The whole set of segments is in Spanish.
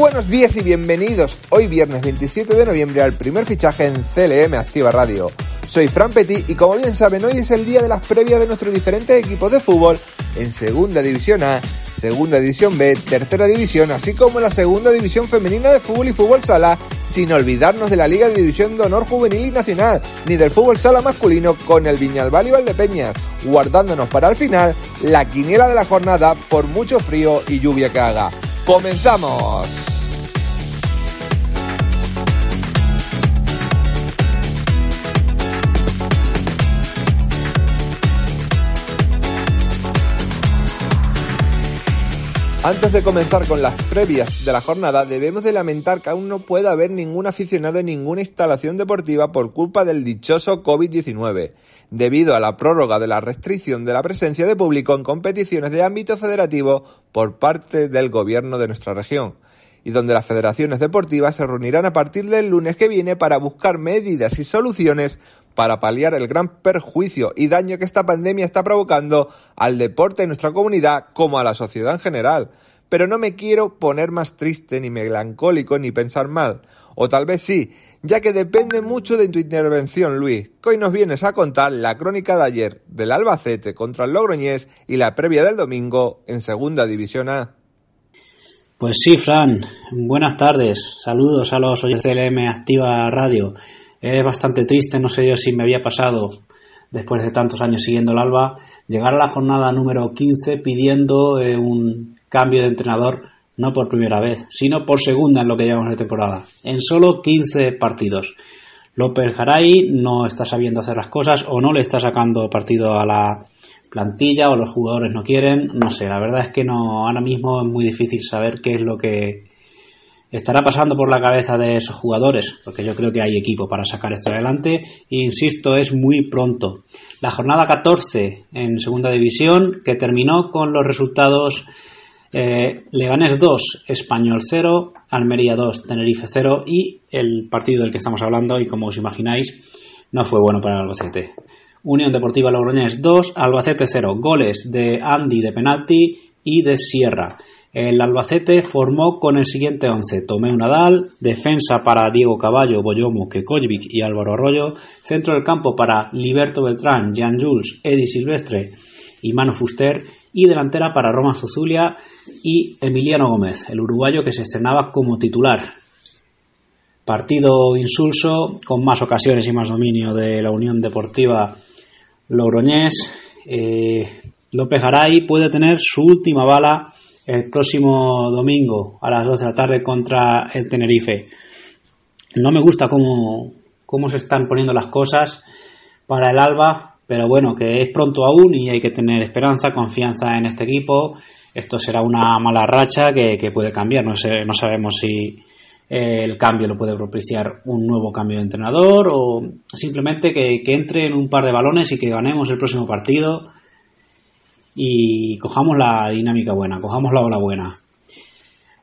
buenos días y bienvenidos hoy viernes 27 de noviembre al primer fichaje en CLM Activa Radio. Soy Fran Petit y como bien saben hoy es el día de las previas de nuestros diferentes equipos de fútbol en Segunda División A, Segunda División B, Tercera División, así como la Segunda División Femenina de Fútbol y Fútbol Sala, sin olvidarnos de la Liga de División de Honor Juvenil y Nacional, ni del Fútbol Sala masculino con el Viñalbal y Valdepeñas, guardándonos para el final la quiniela de la jornada por mucho frío y lluvia que haga. ¡Comenzamos! Antes de comenzar con las previas de la jornada, debemos de lamentar que aún no pueda haber ningún aficionado en ninguna instalación deportiva por culpa del dichoso COVID-19, debido a la prórroga de la restricción de la presencia de público en competiciones de ámbito federativo por parte del gobierno de nuestra región, y donde las federaciones deportivas se reunirán a partir del lunes que viene para buscar medidas y soluciones para paliar el gran perjuicio y daño que esta pandemia está provocando al deporte en nuestra comunidad como a la sociedad en general. Pero no me quiero poner más triste, ni melancólico, ni pensar mal. O tal vez sí, ya que depende mucho de tu intervención, Luis, que hoy nos vienes a contar la crónica de ayer del Albacete contra el Logroñés y la previa del domingo en Segunda División A. Pues sí, Fran, buenas tardes. Saludos a los oyentes de Activa Radio. Es bastante triste, no sé yo si me había pasado, después de tantos años siguiendo el Alba, llegar a la jornada número 15 pidiendo eh, un cambio de entrenador, no por primera vez, sino por segunda en lo que llevamos de temporada, en solo 15 partidos. López Garay no está sabiendo hacer las cosas o no le está sacando partido a la plantilla o los jugadores no quieren, no sé, la verdad es que no, ahora mismo es muy difícil saber qué es lo que estará pasando por la cabeza de esos jugadores, porque yo creo que hay equipo para sacar esto adelante. E insisto, es muy pronto. La jornada 14 en segunda división, que terminó con los resultados eh, Leganés 2, Español 0, Almería 2, Tenerife 0 y el partido del que estamos hablando, y como os imagináis, no fue bueno para el Albacete. Unión Deportiva Logroñés 2, Albacete 0, goles de Andy de penalti y de Sierra. El Albacete formó con el siguiente once: Tomeu Nadal, defensa para Diego Caballo, Boyomo, Kekovic y Álvaro Arroyo, centro del campo para Liberto Beltrán, Jan Jules, Eddie Silvestre y Manu Fuster, y delantera para Roma Zuzulia y Emiliano Gómez, el uruguayo que se estrenaba como titular. Partido insulso, con más ocasiones y más dominio de la Unión Deportiva Logroñés. Eh, López Garay puede tener su última bala el próximo domingo a las 2 de la tarde contra el Tenerife. No me gusta cómo, cómo se están poniendo las cosas para el Alba, pero bueno, que es pronto aún y hay que tener esperanza, confianza en este equipo. Esto será una mala racha que, que puede cambiar. No, sé, no sabemos si eh, el cambio lo puede propiciar un nuevo cambio de entrenador o simplemente que, que entre en un par de balones y que ganemos el próximo partido y cojamos la dinámica buena, cojamos la ola buena.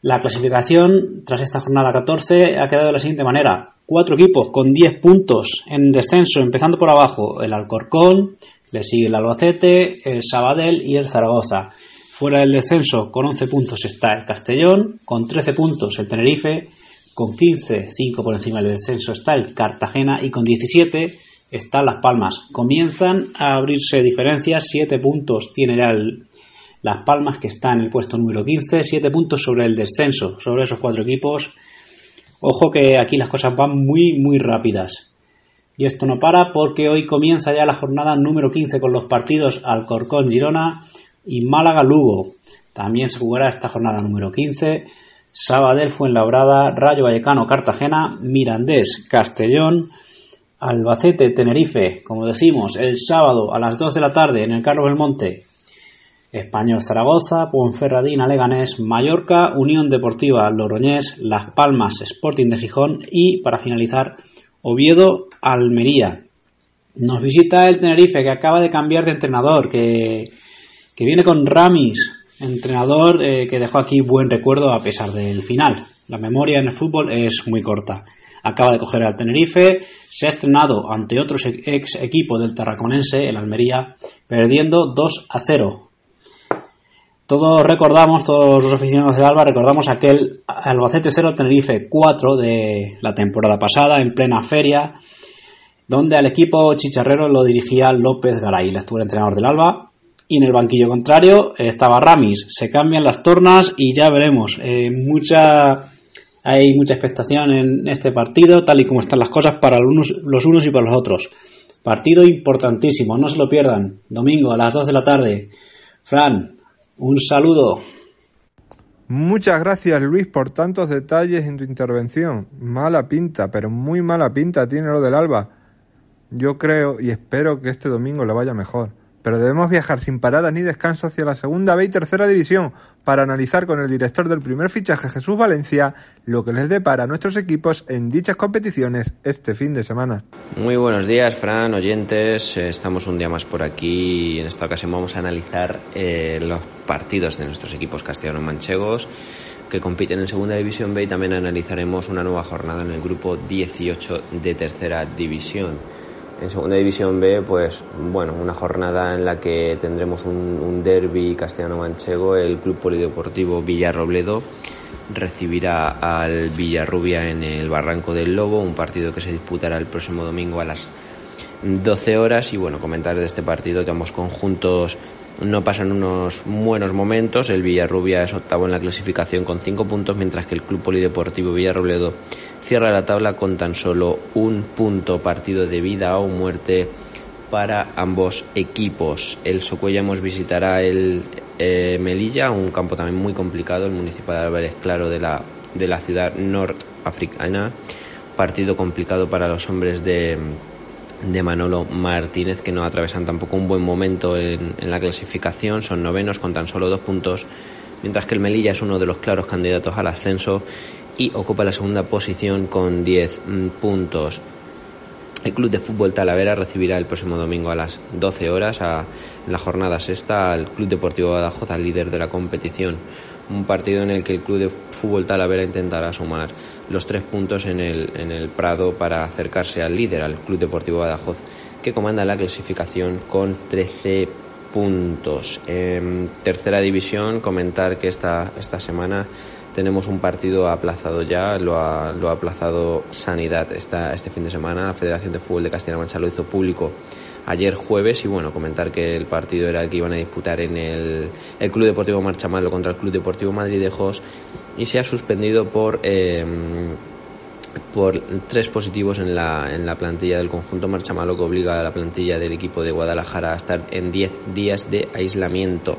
La clasificación tras esta jornada 14 ha quedado de la siguiente manera. Cuatro equipos con 10 puntos en descenso, empezando por abajo. El Alcorcón, le sigue el Albacete, el Sabadell y el Zaragoza. Fuera del descenso, con 11 puntos está el Castellón, con 13 puntos el Tenerife, con 15, 5 por encima del descenso está el Cartagena y con 17 están Las Palmas. Comienzan a abrirse diferencias, 7 puntos tiene ya Las Palmas que está en el puesto número 15, 7 puntos sobre el descenso, sobre esos cuatro equipos. Ojo que aquí las cosas van muy, muy rápidas. Y esto no para porque hoy comienza ya la jornada número 15 con los partidos Alcorcón-Girona y Málaga-Lugo. También se jugará esta jornada número 15. Sabadell Fuenlabrada, Rayo Vallecano Cartagena, Mirandés Castellón, Albacete Tenerife, como decimos, el sábado a las 2 de la tarde en el Carlos Belmonte, Español Zaragoza, Ponferradina Leganés, Mallorca, Unión Deportiva Loroñés, Las Palmas Sporting de Gijón y para finalizar Oviedo Almería. Nos visita el Tenerife que acaba de cambiar de entrenador, que, que viene con Ramis, entrenador eh, que dejó aquí buen recuerdo a pesar del final. La memoria en el fútbol es muy corta. Acaba de coger al Tenerife, se ha estrenado ante otros ex equipos del Tarraconense, el Almería, perdiendo 2 a 0. Todos recordamos, todos los aficionados de Alba, recordamos aquel Albacete 0 Tenerife 4 de la temporada pasada, en plena feria, donde al equipo chicharrero lo dirigía López Garay, el actual entrenador del Alba, y en el banquillo contrario estaba Ramis. Se cambian las tornas y ya veremos. Eh, mucha, hay mucha expectación en este partido, tal y como están las cosas para los unos, y para los otros. Partido importantísimo, no se lo pierdan. Domingo a las 2 de la tarde. Fran, un saludo. Muchas gracias Luis por tantos detalles en tu intervención. Mala pinta, pero muy mala pinta tiene lo del Alba. Yo creo y espero que este domingo le vaya mejor pero debemos viajar sin paradas ni descanso hacia la segunda B y tercera división para analizar con el director del primer fichaje Jesús Valencia lo que les depara a nuestros equipos en dichas competiciones este fin de semana. Muy buenos días, Fran, oyentes. Estamos un día más por aquí y en esta ocasión vamos a analizar eh, los partidos de nuestros equipos castellano-manchegos que compiten en Segunda División B y también analizaremos una nueva jornada en el grupo 18 de Tercera División. En segunda división B, pues bueno, una jornada en la que tendremos un, derby castellano-manchego. El Club Polideportivo Villarrobledo recibirá al Villarrubia en el Barranco del Lobo, un partido que se disputará el próximo domingo a las 12 horas. Y bueno, comentar de este partido que ambos conjuntos no pasan unos buenos momentos. El Villarrubia es octavo en la clasificación con 5 puntos, mientras que el Club Polideportivo Villarrobledo cierra la tabla con tan solo un punto partido de vida o muerte para ambos equipos. El Socuellamos visitará el eh, Melilla, un campo también muy complicado, el municipal de Álvarez Claro de la, de la ciudad norafricana. Partido complicado para los hombres de, de Manolo Martínez, que no atravesan tampoco un buen momento en, en la clasificación. Son novenos con tan solo dos puntos, mientras que el Melilla es uno de los claros candidatos al ascenso y ocupa la segunda posición con 10 mm, puntos. El Club de Fútbol Talavera recibirá el próximo domingo a las 12 horas a la jornada sexta al Club Deportivo Badajoz, al líder de la competición. Un partido en el que el Club de Fútbol Talavera intentará sumar los tres puntos en el, en el Prado para acercarse al líder, al Club Deportivo Badajoz, que comanda la clasificación con 13 puntos. En tercera división, comentar que esta, esta semana tenemos un partido aplazado ya, lo ha, lo ha aplazado Sanidad esta, este fin de semana. La Federación de Fútbol de Castilla-La Mancha lo hizo público ayer jueves y bueno, comentar que el partido era el que iban a disputar en el, el Club Deportivo Marchamalo contra el Club Deportivo Madrid de Jos y se ha suspendido por... Em, por tres positivos en la, en la plantilla del conjunto Marchamalo que obliga a la plantilla del equipo de Guadalajara a estar en 10 días de aislamiento.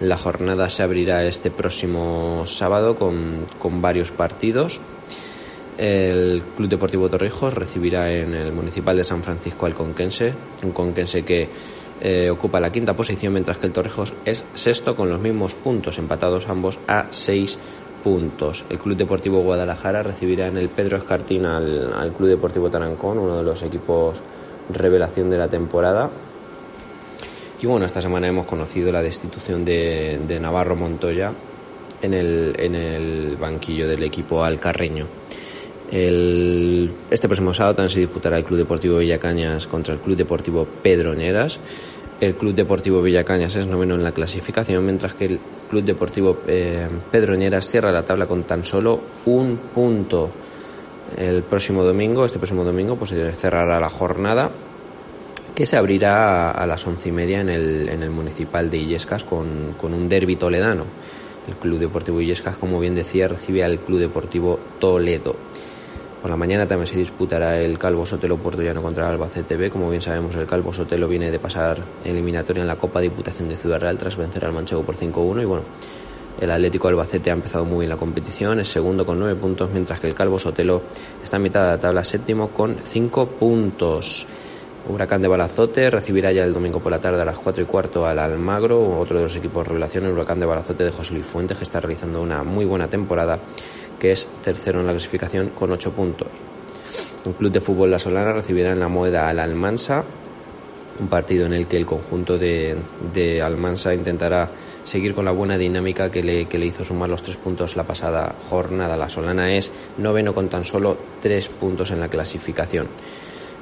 La jornada se abrirá este próximo sábado con, varios partidos. El Club Deportivo Torrijos recibirá en el Municipal de San Francisco al Conquense, un Conquense que eh, ocupa la quinta posición, mientras que el Torrijos es sexto con los mismos puntos, empatados ambos a seis puntos. El Club Deportivo Guadalajara recibirá en el Pedro Escartín al, al Club Deportivo Tarancón, uno de los equipos revelación de la temporada. Y bueno, esta semana hemos conocido la destitución de, Navarro Montoya en el, en el banquillo del equipo alcarreño. Este próximo sábado también se disputará el Club Deportivo Villacañas contra el Club Deportivo Pedroñeras. El Club Deportivo Villacañas es noveno en la clasificación, mientras que el Club Deportivo eh, Pedroñeras cierra la tabla con tan solo un punto. El próximo domingo, este próximo domingo, pues se cerrará la jornada que se abrirá a, las once y media en el, en el municipal de Illescas con, con un derby toledano. El Club Deportivo Illescas, como bien decía, recibe al Club Deportivo Toledo. Por la mañana también se disputará el Calvo Sotelo Puertollano contra el Albacete B. Como bien sabemos, el Calvo Sotelo viene de pasar eliminatoria en la Copa Diputación de Ciudad Real tras vencer al Manchego por 5-1 y bueno, el Atlético Albacete ha empezado muy bien la competición, es segundo con 9 puntos, mientras que el Calvo Sotelo está en mitad de la tabla séptimo con 5 puntos. Huracán de Balazote recibirá ya el domingo por la tarde a las 4 y cuarto al Almagro, otro de los equipos de revelación, el Huracán de Balazote de José Luis Fuentes, que está realizando una muy buena temporada, que es tercero en la clasificación con 8 puntos. El Club de Fútbol La Solana recibirá en la Moeda al Almansa, un partido en el que el conjunto de, de Almansa intentará seguir con la buena dinámica que le, que le hizo sumar los tres puntos la pasada jornada. La Solana es noveno con tan solo tres puntos en la clasificación.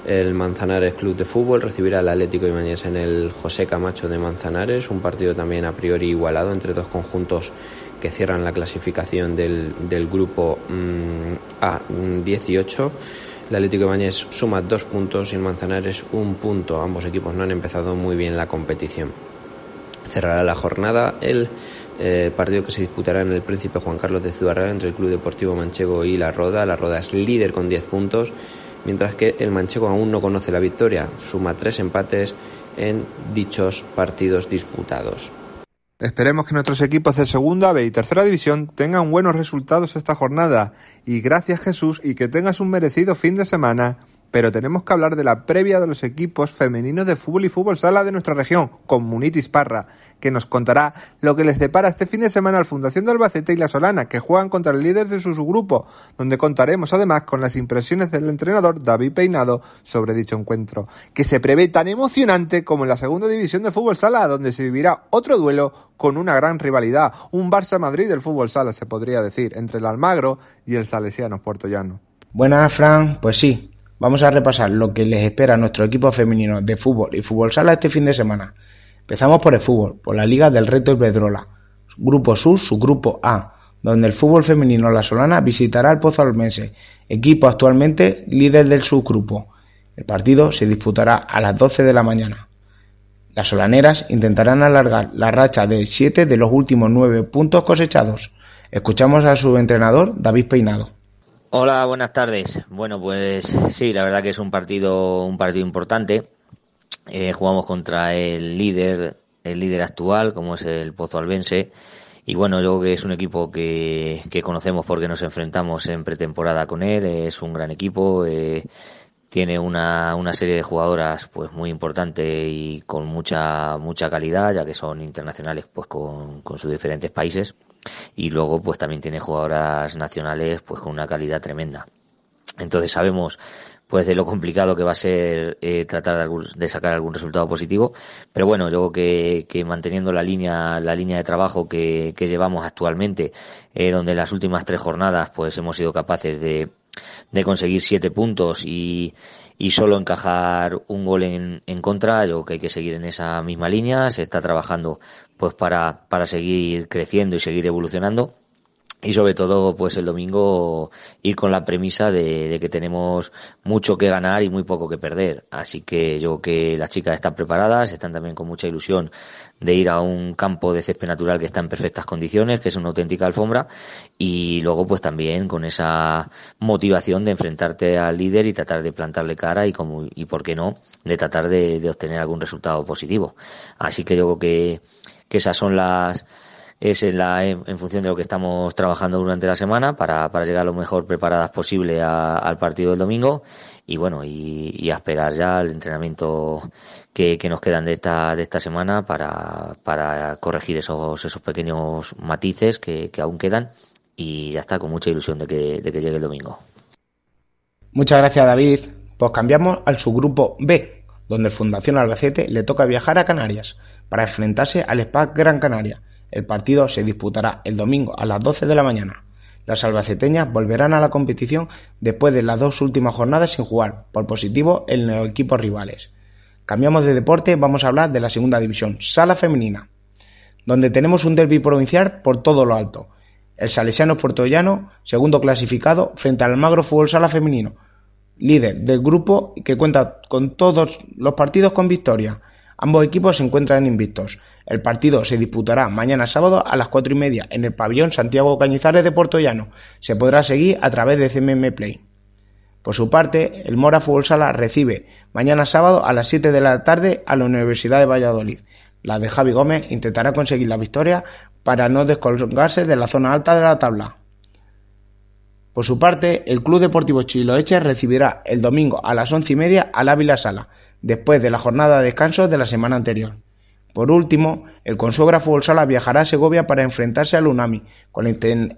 El Manzanares Club de Fútbol recibirá al Atlético Ibañez en el José Camacho de Manzanares, un partido también a priori igualado entre dos conjuntos que cierran la clasificación del, del grupo mm, A18. El Atlético Ibañez suma dos puntos y el Manzanares un punto. Ambos equipos no han empezado muy bien la competición. Cerrará la jornada el eh, partido que se disputará en el Príncipe Juan Carlos de Ciudad entre el Club Deportivo Manchego y La Roda. La Roda es líder con 10 puntos mientras que el Manchego aún no conoce la victoria, suma tres empates en dichos partidos disputados. Esperemos que nuestros equipos de segunda B y tercera división tengan buenos resultados esta jornada. Y gracias Jesús y que tengas un merecido fin de semana pero tenemos que hablar de la previa de los equipos femeninos de fútbol y fútbol sala de nuestra región, Comunitis Parra, que nos contará lo que les depara este fin de semana al Fundación de Albacete y La Solana, que juegan contra el líder de su subgrupo, donde contaremos además con las impresiones del entrenador David Peinado sobre dicho encuentro, que se prevé tan emocionante como en la segunda división de fútbol sala, donde se vivirá otro duelo con una gran rivalidad, un Barça-Madrid del fútbol sala, se podría decir, entre el Almagro y el Salesiano Puerto Llano. Buenas, Fran. Pues sí, Vamos a repasar lo que les espera a nuestro equipo femenino de fútbol y fútbol sala este fin de semana. Empezamos por el fútbol, por la Liga del Reto Iberdrola, Grupo Sur, su Grupo A, donde el fútbol femenino La Solana visitará al Pozo Almense, equipo actualmente líder del subgrupo. El partido se disputará a las 12 de la mañana. Las solaneras intentarán alargar la racha de 7 de los últimos 9 puntos cosechados. Escuchamos a su entrenador, David Peinado. Hola, buenas tardes. Bueno, pues sí, la verdad que es un partido, un partido importante. Eh, jugamos contra el líder, el líder actual, como es el Pozo Albense. Y bueno, yo creo que es un equipo que, que conocemos porque nos enfrentamos en pretemporada con él. Es un gran equipo. Eh, tiene una, una serie de jugadoras pues muy importante y con mucha mucha calidad ya que son internacionales pues con, con sus diferentes países y luego pues también tiene jugadoras nacionales pues con una calidad tremenda. Entonces sabemos pues de lo complicado que va a ser eh, tratar de, sacar algún resultado positivo, pero bueno, yo creo que, manteniendo la línea la línea de trabajo que, llevamos actualmente, eh, donde en las últimas tres jornadas pues hemos sido capaces de, de conseguir siete puntos y, y solo encajar un gol en, en contra, yo creo que hay que seguir en esa misma línea, se está trabajando pues para, para seguir creciendo y seguir evolucionando y sobre todo pues el domingo ir con la premisa de, que tenemos mucho que ganar y muy poco que perder. Así que yo que las chicas están preparadas están también con mucha ilusión de ir a un campo de césped natural que está en perfectas condiciones que es una auténtica alfombra y luego pues también con esa motivación de enfrentarte al líder y tratar de plantarle cara y como y por qué no de tratar de, de obtener algún resultado positivo. Así que yo creo que que esas son las es en, la, en, función de lo que estamos trabajando durante la semana para, para llegar lo mejor preparadas posible al partido del domingo. Y bueno y, a esperar ya el entrenamiento que, que, nos quedan de esta de esta semana para, para corregir esos esos pequeños matices que, que aún quedan. Y ya está con mucha ilusión de que, de que llegue el domingo. Muchas gracias David. Pues cambiamos al subgrupo B donde Fundación Albacete le toca viajar a Canarias para enfrentarse al SPAC Gran Canaria. El partido se disputará el domingo a las 12 de la mañana. Las albaceteñas volverán a la competición después de las dos últimas jornadas sin jugar, por positivo en los equipos rivales. Cambiamos de deporte, vamos a hablar de la segunda división, sala femenina, donde tenemos un derby provincial por todo lo alto. El Salesiano Puertollano, segundo clasificado, frente al Almagro Fútbol Sala Femenino, líder del grupo que cuenta con todos los partidos con victoria. Ambos equipos se encuentran invictos. El partido se disputará mañana sábado a las cuatro y media en el pabellón Santiago Cañizares de Puerto Llano. Se podrá seguir a través de CMM Play. Por su parte, el Mora Fútbol Sala recibe mañana sábado a las 7 de la tarde a la Universidad de Valladolid. La de Javi Gómez intentará conseguir la victoria para no descolgarse de la zona alta de la tabla. Por su parte, el Club Deportivo Chiloeche recibirá el domingo a las once y media al Ávila Sala, después de la jornada de descanso de la semana anterior. Por último, el Consuegra Fútbol Sala viajará a Segovia para enfrentarse al Unami, con la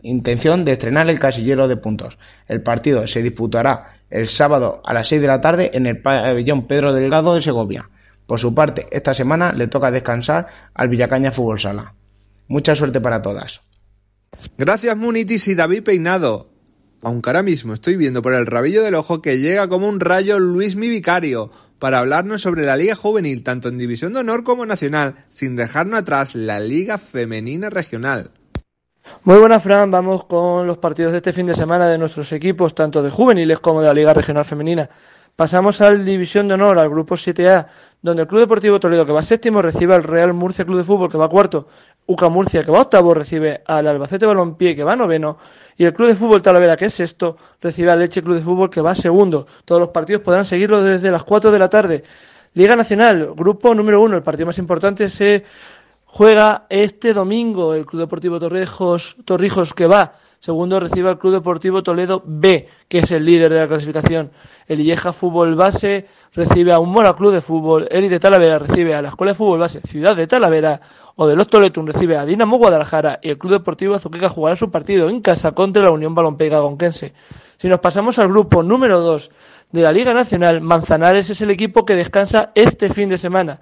intención de estrenar el casillero de puntos. El partido se disputará el sábado a las 6 de la tarde en el pabellón Pedro Delgado de Segovia. Por su parte, esta semana le toca descansar al Villacaña Fútbol Sala. Mucha suerte para todas. Gracias Munitis y David Peinado. Aunque ahora mismo estoy viendo por el rabillo del ojo que llega como un rayo Luis mi vicario para hablarnos sobre la Liga Juvenil, tanto en División de Honor como Nacional, sin dejarnos atrás la Liga Femenina Regional. Muy buenas, Fran. Vamos con los partidos de este fin de semana de nuestros equipos, tanto de juveniles como de la Liga Regional Femenina. Pasamos al División de Honor, al Grupo 7A, donde el Club Deportivo Toledo, que va séptimo, recibe al Real Murcia Club de Fútbol, que va cuarto. UCA Murcia, que va octavo, recibe al Albacete Balompié, que va noveno. Y el Club de Fútbol Talavera, que es sexto, recibe al Leche Club de Fútbol, que va segundo. Todos los partidos podrán seguirlo desde las 4 de la tarde. Liga Nacional, grupo número uno, el partido más importante se juega este domingo. El Club Deportivo Torrijos, Torrijos que va Segundo recibe al Club Deportivo Toledo B, que es el líder de la clasificación. El Illeja Fútbol Base recibe a un Mora Club de Fútbol. De Talavera recibe a la Escuela de Fútbol Base Ciudad de Talavera. O de los recibe a Dinamo Guadalajara. Y el Club Deportivo Azuqueca jugará su partido en casa contra la Unión Balonpega Gonquense. Si nos pasamos al grupo número 2 de la Liga Nacional, Manzanares es el equipo que descansa este fin de semana.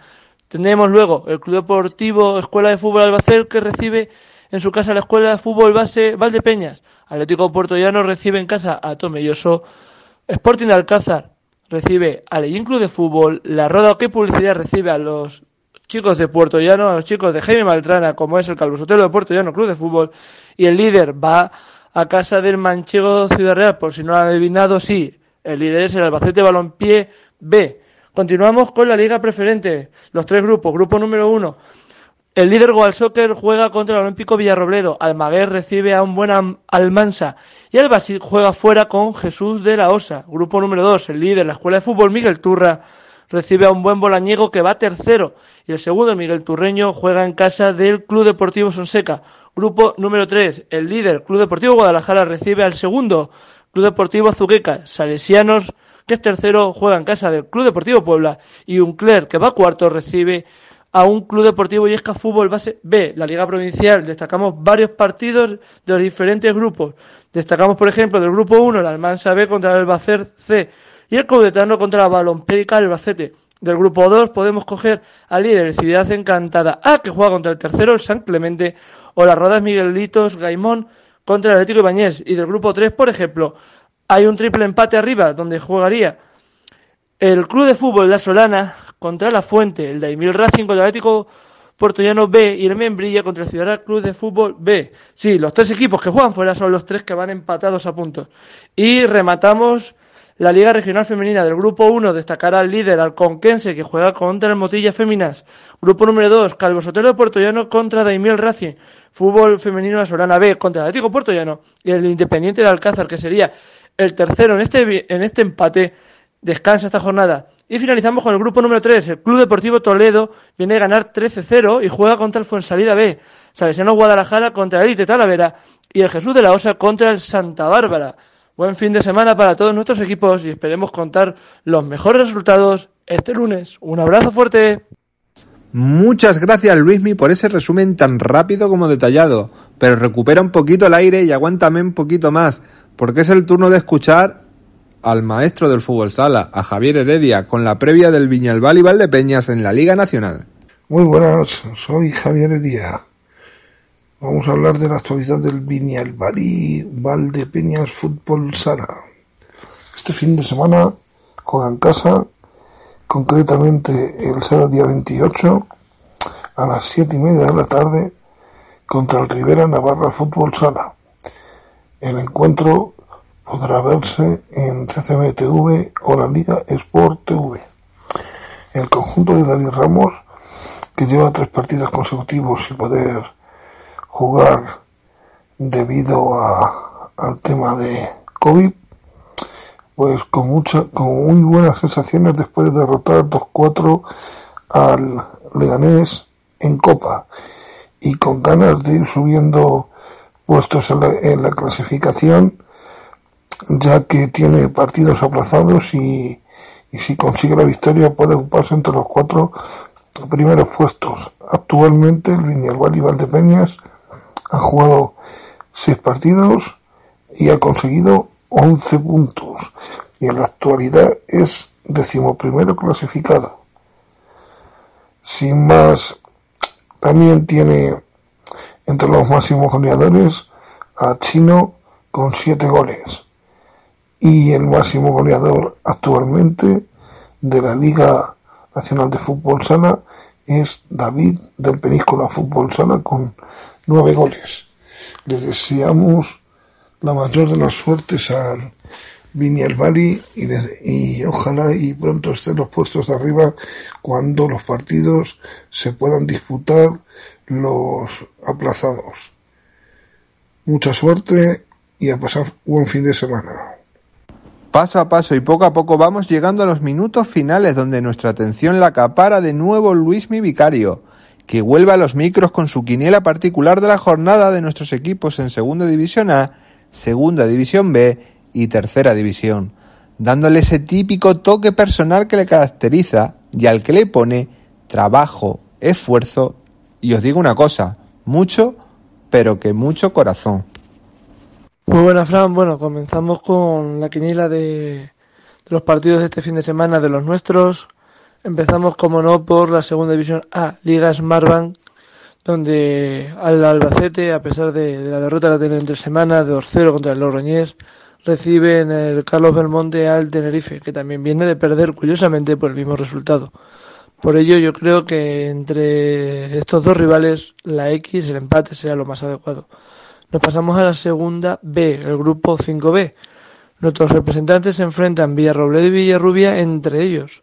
Tenemos luego el Club Deportivo Escuela de Fútbol Albacete que recibe en su casa la Escuela de Fútbol Base Valdepeñas. Atlético Puerto Llano recibe en casa a Tomelloso. Sporting Alcázar recibe al Leyen Club de Fútbol. La Roda que Publicidad recibe a los chicos de Puerto Llano, a los chicos de Jaime Maltrana, como es el Calvo Sotelo de Puerto Llano Club de Fútbol. Y el líder va a casa del Manchego Ciudad Real, por si no lo han adivinado, sí. El líder es el Albacete Balompié B. Continuamos con la liga preferente. Los tres grupos. Grupo número uno. El líder Goal Soccer juega contra el Olímpico Villarrobledo. Almaguer recibe a un buen Almansa. Y el Basil juega fuera con Jesús de la Osa. Grupo número 2. El líder, la Escuela de Fútbol Miguel Turra, recibe a un buen Bolañego que va tercero. Y el segundo, Miguel Turreño, juega en casa del Club Deportivo Sonseca. Grupo número 3. El líder, Club Deportivo Guadalajara, recibe al segundo, Club Deportivo Azuqueca. Salesianos, que es tercero, juega en casa del Club Deportivo Puebla. Y Uncler, que va cuarto, recibe a un Club Deportivo Yesca Fútbol Base B, la Liga Provincial. Destacamos varios partidos de los diferentes grupos. Destacamos, por ejemplo, del grupo 1, el Almansa B contra el Albacer C y el Caudetano contra la Balompédica Albacete. Del grupo 2 podemos coger al líder Ciudad Encantada A, que juega contra el tercero, el San Clemente, o las Rodas Miguelitos Gaimón contra el Atlético Bañés. Y del grupo 3, por ejemplo, hay un triple empate arriba, donde jugaría el Club de Fútbol La Solana contra la Fuente, el Daimil Racing contra el Atlético Portollano B y el Membrilla contra el Ciudad Club de Fútbol B. Sí, los tres equipos que juegan fuera son los tres que van empatados a puntos. Y rematamos la Liga Regional Femenina del Grupo 1 destacará al líder, al Conquense, que juega contra el Motilla Féminas. Grupo número 2, Calvo Sotelo de Puertollano contra Daimiel Racing. Fútbol femenino La Solana B contra el Atlético Puertollano. Y el Independiente de Alcázar, que sería el tercero en este, en este empate, descansa esta jornada. Y finalizamos con el grupo número 3. El Club Deportivo Toledo viene a ganar 13-0 y juega contra el Fuensalida B. Salesiano Guadalajara contra el Elite Talavera y el Jesús de la Osa contra el Santa Bárbara. Buen fin de semana para todos nuestros equipos y esperemos contar los mejores resultados este lunes. Un abrazo fuerte. Muchas gracias Luismi por ese resumen tan rápido como detallado, pero recupera un poquito el aire y aguántame un poquito más, porque es el turno de escuchar al maestro del fútbol sala, a Javier Heredia, con la previa del Viñalbal y Valdepeñas en la Liga Nacional. Muy buenas, soy Javier Heredia. Vamos a hablar de la actualidad del Viñalbal y Valdepeñas Fútbol Sala. Este fin de semana juegan casa, concretamente el sábado día 28 a las 7 y media de la tarde contra el Rivera Navarra Fútbol Sala. El encuentro podrá verse en CCMTV o la Liga Sport TV. El conjunto de David Ramos, que lleva tres partidos consecutivos sin poder jugar debido a, al tema de COVID, pues con mucha, con muy buenas sensaciones después de derrotar 2-4 al Leganés en Copa y con ganas de ir subiendo puestos en la, en la clasificación ya que tiene partidos aplazados y, y si consigue la victoria puede ocuparse entre los cuatro primeros puestos. Actualmente el Viñalbal y Valdepeñas ha jugado seis partidos y ha conseguido 11 puntos y en la actualidad es decimoprimero clasificado. Sin más, también tiene entre los máximos goleadores a Chino con siete goles y el máximo goleador actualmente de la Liga Nacional de Fútbol Sala es David del Península Fútbol Sala con nueve goles. Le deseamos la mayor de las suertes al Viniel Bali y, y ojalá y pronto estén los puestos de arriba cuando los partidos se puedan disputar los aplazados. Mucha suerte y a pasar buen fin de semana. Paso a paso y poco a poco vamos llegando a los minutos finales donde nuestra atención la acapara de nuevo Luis Mi Vicario, que vuelve a los micros con su quiniela particular de la jornada de nuestros equipos en Segunda División A, Segunda División B y Tercera División, dándole ese típico toque personal que le caracteriza y al que le pone trabajo, esfuerzo y os digo una cosa, mucho, pero que mucho corazón. Muy buena, Fran. Bueno, comenzamos con la quiniela de, los partidos de este fin de semana de los nuestros. Empezamos, como no, por la segunda división A, Liga Smartbank, donde al Albacete, a pesar de, de la derrota que ha tenido entre semanas de 2-0 contra el Logroñés, recibe en el Carlos Belmonte al Tenerife, que también viene de perder, curiosamente, por el mismo resultado. Por ello, yo creo que entre estos dos rivales, la X, el empate, será lo más adecuado. Nos pasamos a la segunda B, el grupo 5B. Nuestros representantes se enfrentan Villarrobledo y Villarrubia entre ellos.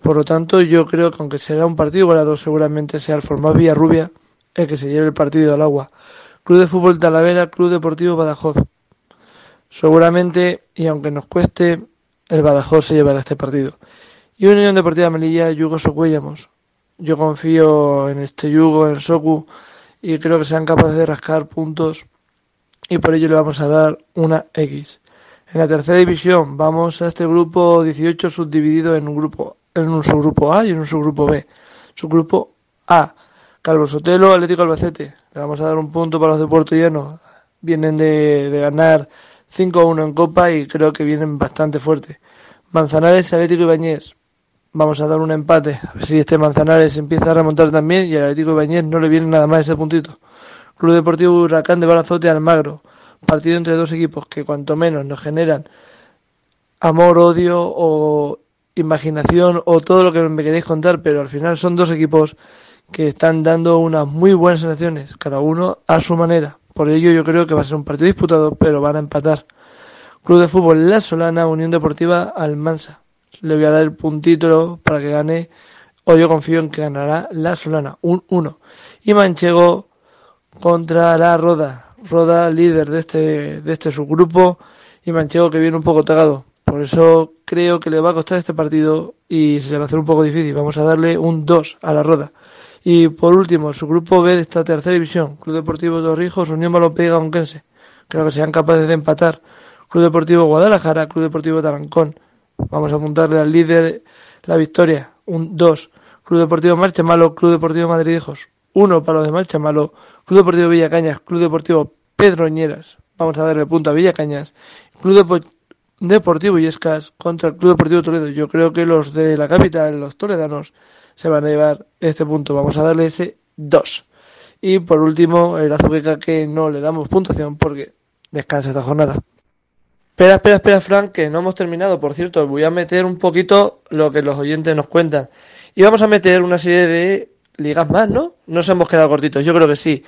Por lo tanto, yo creo que aunque será un partido igualado, seguramente sea el formato Villarrubia el que se lleve el partido al agua. Club de Fútbol Talavera, Club Deportivo Badajoz. Seguramente, y aunque nos cueste, el Badajoz se llevará este partido. Y Unión Deportiva Melilla, Yugo Socuellamos. Yo confío en este Yugo, en Soku, y creo que sean capaces de rascar puntos y por ello le vamos a dar una X. En la tercera división vamos a este grupo 18 subdividido en un grupo en un subgrupo A y en un subgrupo B. Subgrupo A, Calvo Sotelo, Atlético Albacete. Le vamos a dar un punto para los de Puerto Llano. Vienen de, de ganar 5-1 en Copa y creo que vienen bastante fuertes. Manzanares, Atlético Ibañez. Vamos a dar un empate. A ver si este Manzanares empieza a remontar también y al Atlético Ibañez no le viene nada más ese puntito. Club Deportivo Huracán de Balazote Almagro. Partido entre dos equipos que cuanto menos nos generan amor, odio o imaginación o todo lo que me queréis contar, pero al final son dos equipos que están dando unas muy buenas sensaciones, cada uno a su manera. Por ello yo creo que va a ser un partido disputado, pero van a empatar. Club de Fútbol La Solana, Unión Deportiva Almansa. Le voy a dar el puntito para que gane, o yo confío en que ganará La Solana, un 1. Y Manchego contra la Roda. Roda líder de este, de este subgrupo y Manchego que viene un poco tagado. Por eso creo que le va a costar este partido y se le va a hacer un poco difícil. Vamos a darle un 2 a la Roda. Y por último, su grupo B de esta tercera división, Club Deportivo Torrijos, Unión Balompié y Creo que sean capaces de empatar. Club Deportivo Guadalajara, Club Deportivo Tarancón. Vamos a apuntarle al líder la victoria, un 2. Club Deportivo Marchemalo, Club Deportivo Madridejos, 1 para los de Marchemalo. Club Deportivo Villacañas, Club Deportivo Pedroñeras. Vamos a darle punto a Villacañas. Club Depo Deportivo Yescas contra el Club Deportivo Toledo. Yo creo que los de la capital, los toledanos, se van a llevar este punto. Vamos a darle ese 2. Y por último, el Azuqueca que no le damos puntuación porque descansa esta jornada. Espera, espera, espera, Frank, que no hemos terminado. Por cierto, voy a meter un poquito lo que los oyentes nos cuentan. Y vamos a meter una serie de ligas más, ¿no? Nos hemos quedado cortitos, yo creo que sí.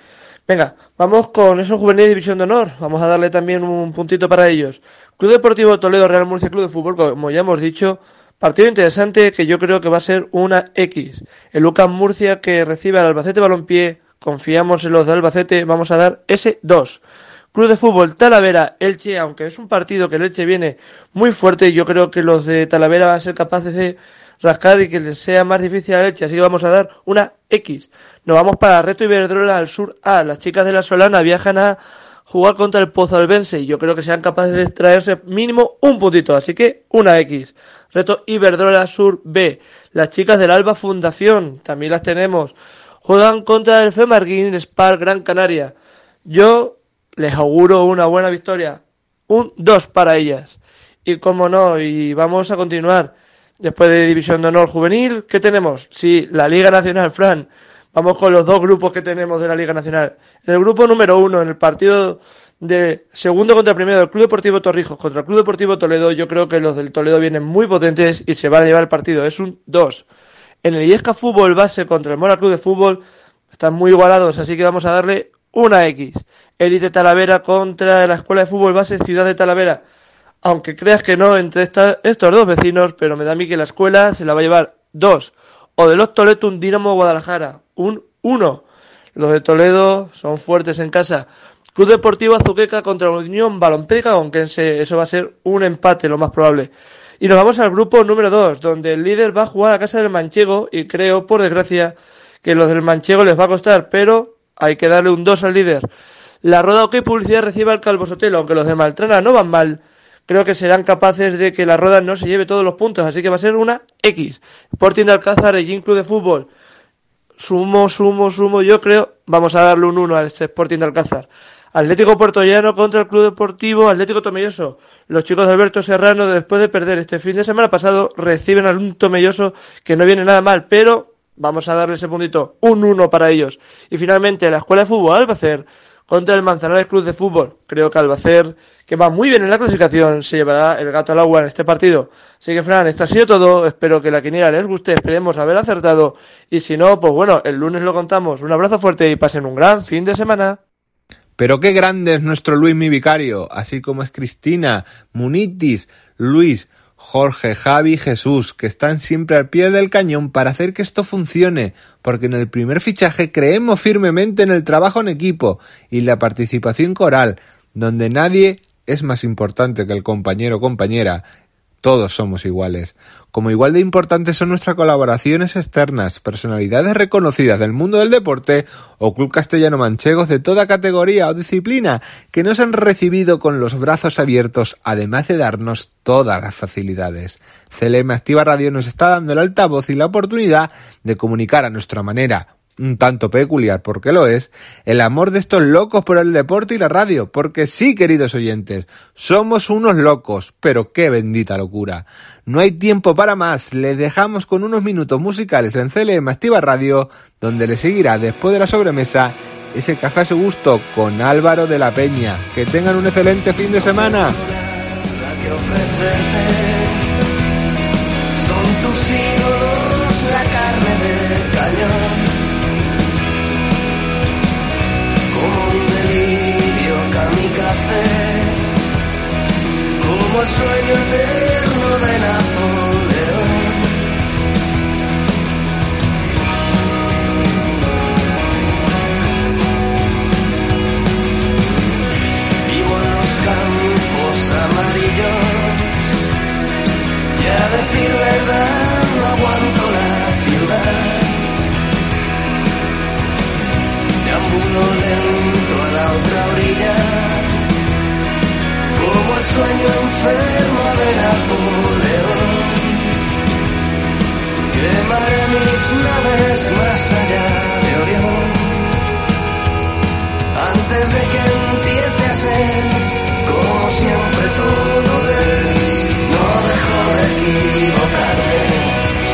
Venga, vamos con esos juveniles de División de Honor. Vamos a darle también un puntito para ellos. Club Deportivo Toledo, Real Murcia Club de Fútbol, como ya hemos dicho, Partido interesante que yo creo que va a ser una X. El Lucas Murcia que recibe al Albacete Balompié. Confiamos en los de Albacete. Vamos a dar ese 2. Club de Fútbol Talavera Elche, aunque es un partido que el Elche viene muy fuerte, yo creo que los de Talavera van a ser capaces de rascar y que les sea más difícil a Elche, así que vamos a dar una X. Nos vamos para Reto Iberdrola al sur A. Las chicas de la Solana viajan a jugar contra el Pozo Albense y yo creo que sean capaces de traerse mínimo un puntito, así que una X. Reto Iberdrola Sur B. Las chicas del Alba Fundación, también las tenemos. Juegan contra el Femarguín Spar Gran Canaria. Yo les auguro una buena victoria. Un 2 para ellas. Y como no, y vamos a continuar. Después de División de Honor Juvenil, ¿qué tenemos? Sí, la Liga Nacional, Fran. Vamos con los dos grupos que tenemos de la Liga Nacional. En el grupo número uno, en el partido de segundo contra primero del Club Deportivo Torrijos contra el Club Deportivo Toledo, yo creo que los del Toledo vienen muy potentes y se van a llevar el partido. Es un 2. En el Iesca Fútbol base contra el Mora Club de Fútbol están muy igualados, así que vamos a darle una X. Elite Talavera contra la Escuela de Fútbol base Ciudad de Talavera. Aunque creas que no entre estos dos vecinos, pero me da a mí que la escuela se la va a llevar dos. O de los Toledo un Dinamo Guadalajara, un 1. Los de Toledo son fuertes en casa. Club Deportivo Azuqueca contra Unión Balompédica aunque eso va a ser un empate, lo más probable. Y nos vamos al grupo número 2, donde el líder va a jugar a casa del Manchego y creo, por desgracia, que los del Manchego les va a costar, pero hay que darle un 2 al líder. La Roda OK Publicidad recibe al Calvo Sotelo, aunque los de Maltrana no van mal, creo que serán capaces de que la Roda no se lleve todos los puntos, así que va a ser una X. Sporting de Alcázar, el Club de Fútbol, sumo, sumo, sumo, yo creo, vamos a darle un 1 al Sporting de Alcázar. Atlético Puertollano contra el Club Deportivo Atlético Tomelloso. Los chicos de Alberto Serrano, después de perder este fin de semana pasado, reciben a un Tomelloso que no viene nada mal, pero vamos a darle ese puntito, un 1 para ellos. Y finalmente, la Escuela de Fútbol Albacer contra el Manzanares Club de Fútbol. Creo que Albacer, que va muy bien en la clasificación, se llevará el gato al agua en este partido. Así que, Fran, esto ha sido todo. Espero que la quiniela les guste. Esperemos haber acertado. Y si no, pues bueno, el lunes lo contamos. Un abrazo fuerte y pasen un gran fin de semana. Pero qué grande es nuestro Luis mi vicario, así como es Cristina, Munitis, Luis, Jorge, Javi Jesús, que están siempre al pie del cañón para hacer que esto funcione, porque en el primer fichaje creemos firmemente en el trabajo en equipo y la participación coral, donde nadie es más importante que el compañero o compañera, todos somos iguales. Como igual de importantes son nuestras colaboraciones externas, personalidades reconocidas del mundo del deporte o club castellano manchegos de toda categoría o disciplina que nos han recibido con los brazos abiertos, además de darnos todas las facilidades. CLM Activa Radio nos está dando el altavoz y la oportunidad de comunicar a nuestra manera un tanto peculiar, porque lo es, el amor de estos locos por el deporte y la radio, porque sí, queridos oyentes, somos unos locos, pero qué bendita locura. No hay tiempo para más, les dejamos con unos minutos musicales en CLM Activa Radio, donde le seguirá después de la sobremesa ese café a su gusto con Álvaro de la Peña. Que tengan un excelente fin de semana. Sueño de sueño enfermo de Napoleón. Quemaré mis naves más allá de Orión, antes de que empiece a ser como siempre todo es. No dejo de equivocarme,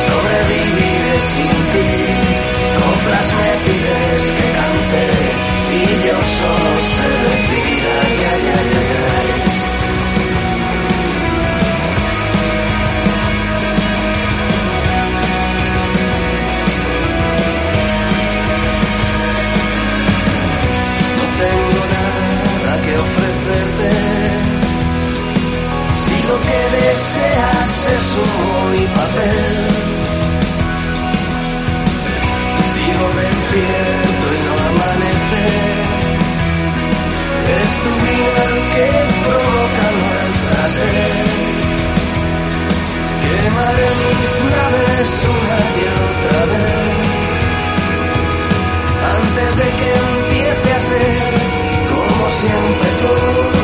sobreviviré sin ti. Coplas me pides que cante y yo solo sé decir ay, ay, ay. Repites una y otra vez. Antes de que empiece a ser como siempre todo